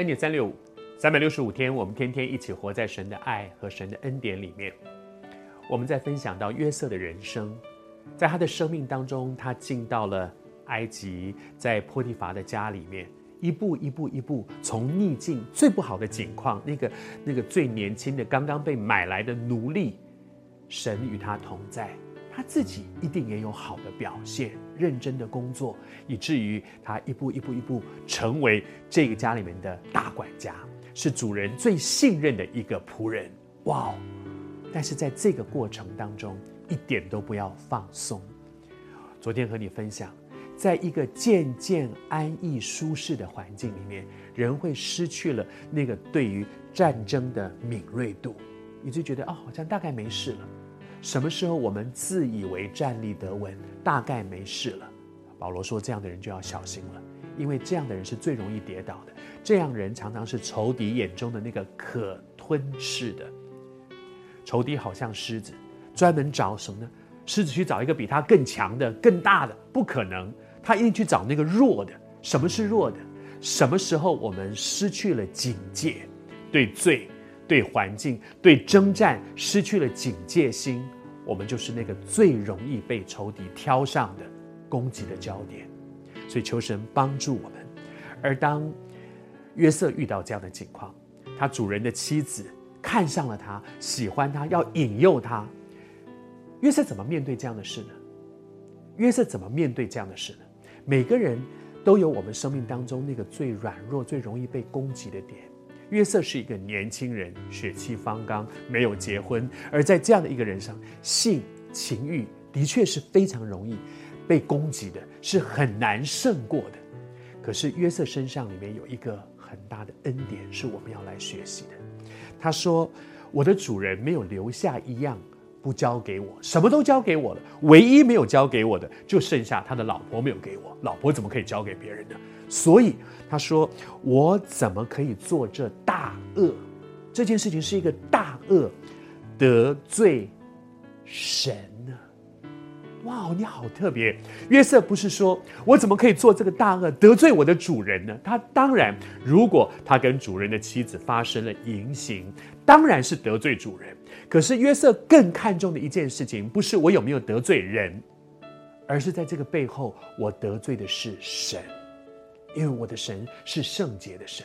恩典三六五，三百六十五天，我们天天一起活在神的爱和神的恩典里面。我们在分享到约瑟的人生，在他的生命当中，他进到了埃及，在波提乏的家里面，一步一步一步，从逆境最不好的境况，那个那个最年轻的刚刚被买来的奴隶，神与他同在。他自己一定也有好的表现，认真的工作，以至于他一步一步一步成为这个家里面的大管家，是主人最信任的一个仆人。哇哦！但是在这个过程当中，一点都不要放松。昨天和你分享，在一个渐渐安逸舒适的环境里面，人会失去了那个对于战争的敏锐度，你就觉得哦，好像大概没事了。什么时候我们自以为站立得稳，大概没事了？保罗说，这样的人就要小心了，因为这样的人是最容易跌倒的。这样人常常是仇敌眼中的那个可吞噬的。仇敌好像狮子，专门找什么呢？狮子去找一个比他更强的、更大的，不可能，他一定去找那个弱的。什么是弱的？什么时候我们失去了警戒，对罪？对环境、对征战失去了警戒心，我们就是那个最容易被仇敌挑上的攻击的焦点。所以求神帮助我们。而当约瑟遇到这样的情况，他主人的妻子看上了他，喜欢他，要引诱他。约瑟怎么面对这样的事呢？约瑟怎么面对这样的事呢？每个人都有我们生命当中那个最软弱、最容易被攻击的点。约瑟是一个年轻人，血气方刚，没有结婚，而在这样的一个人上，性情欲的确是非常容易被攻击的，是很难胜过的。可是约瑟身上里面有一个很大的恩典，是我们要来学习的。他说：“我的主人没有留下一样不交给我，什么都交给我了，唯一没有交给我的，就剩下他的老婆没有给我。老婆怎么可以交给别人呢？所以。”他说：“我怎么可以做这大恶？这件事情是一个大恶，得罪神？哇，你好特别！约瑟不是说我怎么可以做这个大恶，得罪我的主人呢？他当然，如果他跟主人的妻子发生了淫行，当然是得罪主人。可是约瑟更看重的一件事情，不是我有没有得罪人，而是在这个背后，我得罪的是神。”因为我的神是圣洁的神，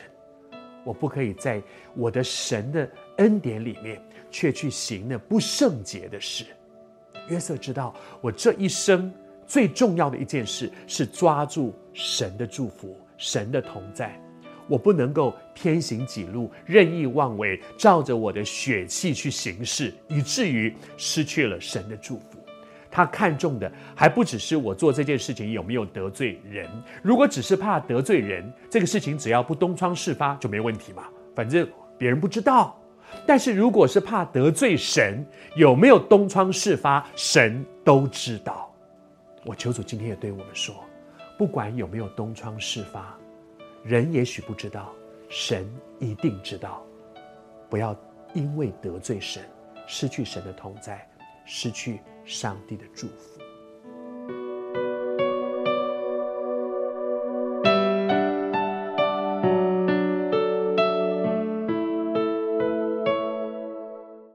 我不可以在我的神的恩典里面，却去行那不圣洁的事。约瑟知道，我这一生最重要的一件事是抓住神的祝福、神的同在。我不能够偏行己路、任意妄为，照着我的血气去行事，以至于失去了神的祝福。他看重的还不只是我做这件事情有没有得罪人。如果只是怕得罪人，这个事情只要不东窗事发就没问题嘛，反正别人不知道。但是如果是怕得罪神，有没有东窗事发，神都知道。我求主今天也对我们说，不管有没有东窗事发，人也许不知道，神一定知道。不要因为得罪神，失去神的同在，失去上帝的祝福。